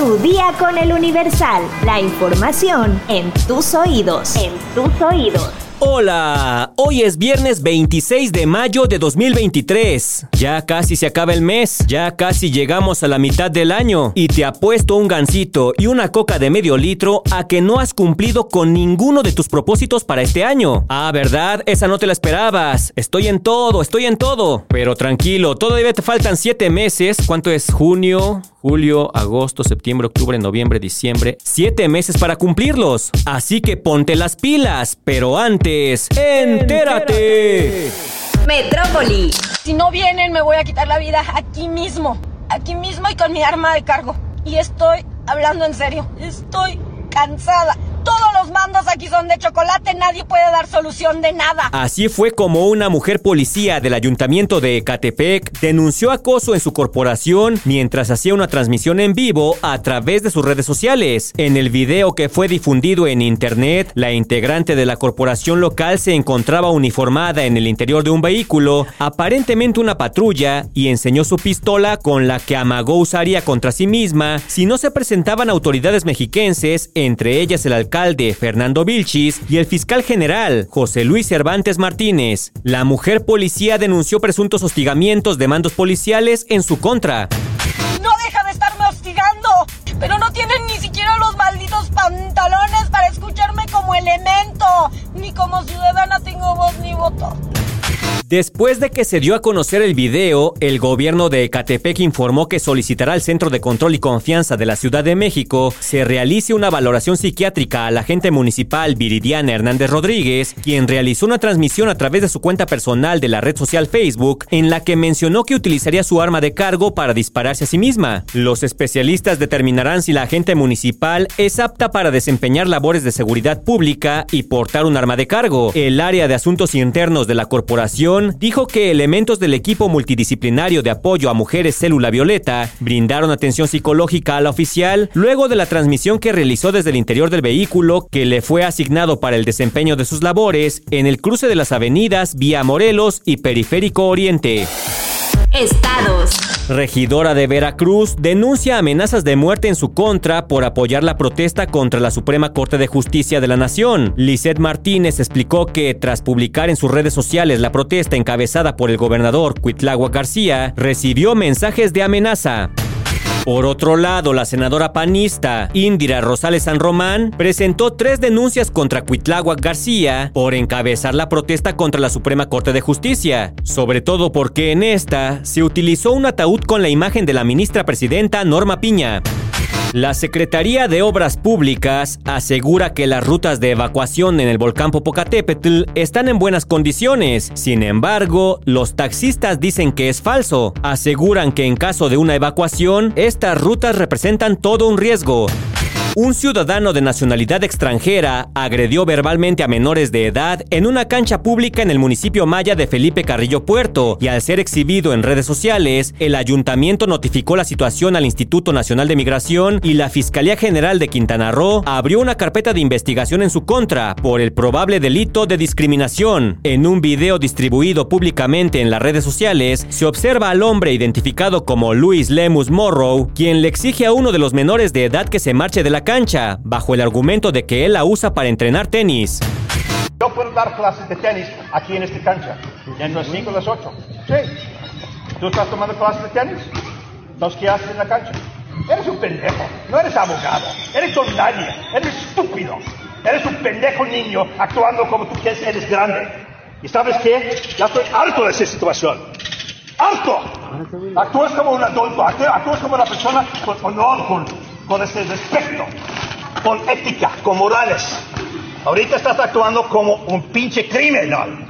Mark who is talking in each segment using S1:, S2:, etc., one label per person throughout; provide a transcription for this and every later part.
S1: Tu día con el Universal. La información en tus oídos. En tus oídos.
S2: Hola, hoy es viernes 26 de mayo de 2023. Ya casi se acaba el mes, ya casi llegamos a la mitad del año y te apuesto un gansito y una coca de medio litro a que no has cumplido con ninguno de tus propósitos para este año. Ah, ¿verdad? Esa no te la esperabas. Estoy en todo, estoy en todo. Pero tranquilo, todavía te faltan 7 meses. ¿Cuánto es junio? Julio, agosto, septiembre, octubre, noviembre, diciembre. Siete meses para cumplirlos. Así que ponte las pilas. Pero antes, entérate.
S3: Metrópoli.
S4: Si no vienen, me voy a quitar la vida aquí mismo. Aquí mismo y con mi arma de cargo. Y estoy hablando en serio. Estoy cansada. Mandos aquí son de chocolate, nadie puede dar solución de nada.
S2: Así fue como una mujer policía del ayuntamiento de Ecatepec denunció acoso en su corporación mientras hacía una transmisión en vivo a través de sus redes sociales. En el video que fue difundido en internet, la integrante de la corporación local se encontraba uniformada en el interior de un vehículo, aparentemente una patrulla, y enseñó su pistola con la que amagó usaría contra sí misma si no se presentaban autoridades mexiquenses, entre ellas el alcalde Fernando Vilchis y el fiscal general José Luis Cervantes Martínez. La mujer policía denunció presuntos hostigamientos de mandos policiales en su contra.
S4: No deja de estarme hostigando, pero no tienen ni siquiera los malditos pantalones para escucharme como elemento, ni como ciudadana tengo voz ni voto.
S2: Después de que se dio a conocer el video, el gobierno de Ecatepec informó que solicitará al Centro de Control y Confianza de la Ciudad de México se realice una valoración psiquiátrica al agente municipal Viridiana Hernández Rodríguez, quien realizó una transmisión a través de su cuenta personal de la red social Facebook en la que mencionó que utilizaría su arma de cargo para dispararse a sí misma. Los especialistas determinarán si la agente municipal es apta para desempeñar labores de seguridad pública y portar un arma de cargo. El área de asuntos internos de la corporación dijo que elementos del equipo multidisciplinario de apoyo a mujeres célula violeta brindaron atención psicológica a la oficial luego de la transmisión que realizó desde el interior del vehículo que le fue asignado para el desempeño de sus labores en el cruce de las avenidas Vía Morelos y Periférico Oriente.
S3: Estados.
S2: Regidora de Veracruz denuncia amenazas de muerte en su contra por apoyar la protesta contra la Suprema Corte de Justicia de la Nación. Lisette Martínez explicó que tras publicar en sus redes sociales la protesta encabezada por el gobernador Cuitlagua García, recibió mensajes de amenaza. Por otro lado, la senadora panista Indira Rosales San Román presentó tres denuncias contra Cuitláhuac García por encabezar la protesta contra la Suprema Corte de Justicia, sobre todo porque en esta se utilizó un ataúd con la imagen de la ministra presidenta Norma Piña. La Secretaría de Obras Públicas asegura que las rutas de evacuación en el volcán Popocatépetl están en buenas condiciones. Sin embargo, los taxistas dicen que es falso. Aseguran que en caso de una evacuación, estas rutas representan todo un riesgo. Un ciudadano de nacionalidad extranjera agredió verbalmente a menores de edad en una cancha pública en el municipio maya de Felipe Carrillo Puerto y al ser exhibido en redes sociales, el ayuntamiento notificó la situación al Instituto Nacional de Migración y la Fiscalía General de Quintana Roo abrió una carpeta de investigación en su contra por el probable delito de discriminación. En un video distribuido públicamente en las redes sociales, se observa al hombre identificado como Luis Lemus Morrow, quien le exige a uno de los menores de edad que se marche de la cancha, bajo el argumento de que él la usa para entrenar tenis.
S5: Yo puedo dar clases de tenis aquí en esta cancha, en las 5 las 8. Sí. ¿Tú estás tomando clases de tenis? ¿Entonces qué haces en la cancha? Eres un pendejo, no eres abogado, eres un nadie, eres estúpido. Eres un pendejo niño actuando como tú quieres, eres grande. ¿Y sabes qué? Ya estoy harto de esa situación. ¡Harto! Actúas como un adulto, actúas como una persona con honor, con, con ese respeto, con ética, con morales. Ahorita estás actuando como un pinche criminal.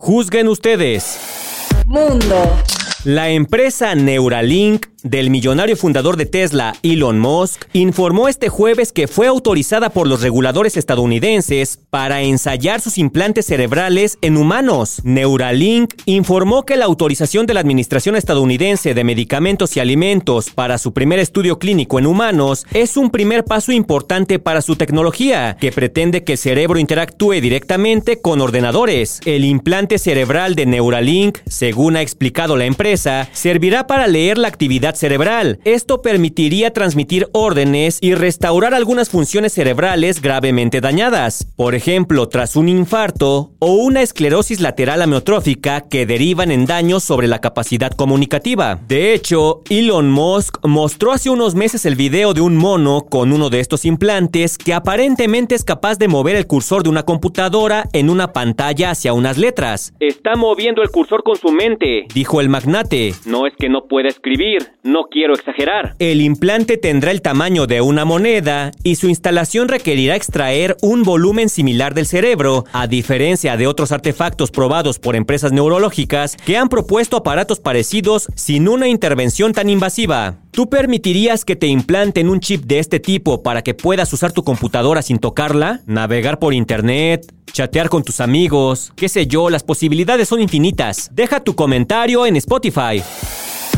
S2: Juzguen ustedes.
S3: Mundo.
S2: La empresa Neuralink del millonario fundador de Tesla, Elon Musk, informó este jueves que fue autorizada por los reguladores estadounidenses para ensayar sus implantes cerebrales en humanos. Neuralink informó que la autorización de la Administración estadounidense de Medicamentos y Alimentos para su primer estudio clínico en humanos es un primer paso importante para su tecnología, que pretende que el cerebro interactúe directamente con ordenadores. El implante cerebral de Neuralink, según ha explicado la empresa, servirá para leer la actividad actividad cerebral. Esto permitiría transmitir órdenes y restaurar algunas funciones cerebrales gravemente dañadas, por ejemplo, tras un infarto o una esclerosis lateral amiotrófica que derivan en daños sobre la capacidad comunicativa. De hecho, Elon Musk mostró hace unos meses el video de un mono con uno de estos implantes que aparentemente es capaz de mover el cursor de una computadora en una pantalla hacia unas letras. Está moviendo el cursor con su mente, dijo el magnate. No es que no pueda escribir, no quiero exagerar. El implante tendrá el tamaño de una moneda y su instalación requerirá extraer un volumen similar del cerebro, a diferencia de otros artefactos probados por empresas neurológicas que han propuesto aparatos parecidos sin una intervención tan invasiva. ¿Tú permitirías que te implanten un chip de este tipo para que puedas usar tu computadora sin tocarla? ¿Navegar por internet? chatear con tus amigos, qué sé yo, las posibilidades son infinitas. Deja tu comentario en Spotify.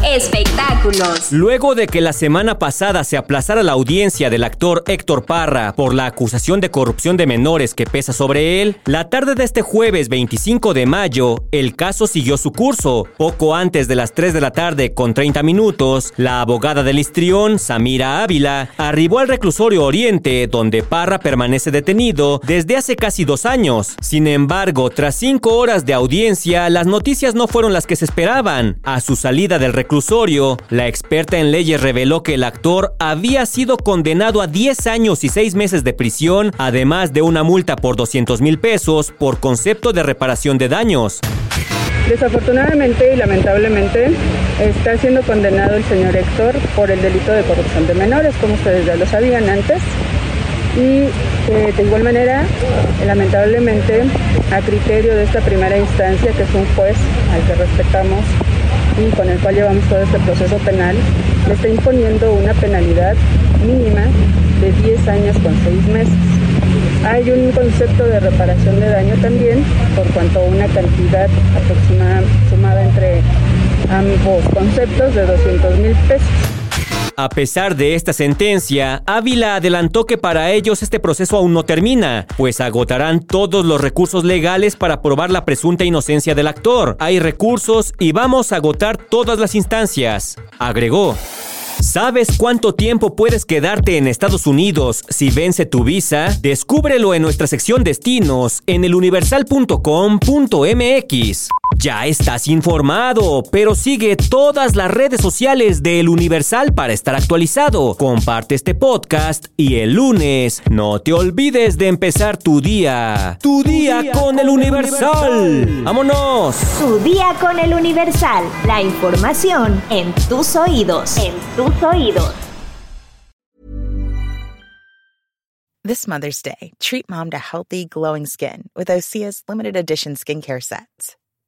S3: Espectáculos.
S2: Luego de que la semana pasada se aplazara la audiencia del actor Héctor Parra por la acusación de corrupción de menores que pesa sobre él, la tarde de este jueves 25 de mayo, el caso siguió su curso. Poco antes de las 3 de la tarde con 30 minutos, la abogada del histrión, Samira Ávila, arribó al reclusorio Oriente, donde Parra permanece detenido desde hace casi dos años. Sin embargo, tras cinco horas de audiencia, las noticias no fueron las que se esperaban. A su salida del reclusorio, la experta en leyes reveló que el actor había sido condenado a 10 años y 6 meses de prisión, además de una multa por 200 mil pesos por concepto de reparación de daños.
S6: Desafortunadamente y lamentablemente está siendo condenado el señor Héctor por el delito de corrupción de menores, como ustedes ya lo sabían antes. Y eh, de igual manera, lamentablemente, a criterio de esta primera instancia, que es un juez al que respetamos y con el cual llevamos todo este proceso penal, le está imponiendo una penalidad mínima de 10 años con 6 meses. Hay un concepto de reparación de daño también, por cuanto a una cantidad aproximada sumada entre ambos conceptos de 200 mil pesos.
S2: A pesar de esta sentencia, Ávila adelantó que para ellos este proceso aún no termina, pues agotarán todos los recursos legales para probar la presunta inocencia del actor. Hay recursos y vamos a agotar todas las instancias, agregó. ¿Sabes cuánto tiempo puedes quedarte en Estados Unidos si vence tu visa? Descúbrelo en nuestra sección destinos en eluniversal.com.mx. Ya estás informado, pero sigue todas las redes sociales de El Universal para estar actualizado. Comparte este podcast y el lunes no te olvides de empezar tu día. Tu, día, con, El Universal. ¡Vámonos!
S1: Tu día con El Universal. La información en tus oídos. En tus oídos.
S7: This Mother's Day, treat mom to healthy, glowing skin with Osea's limited edition skincare sets.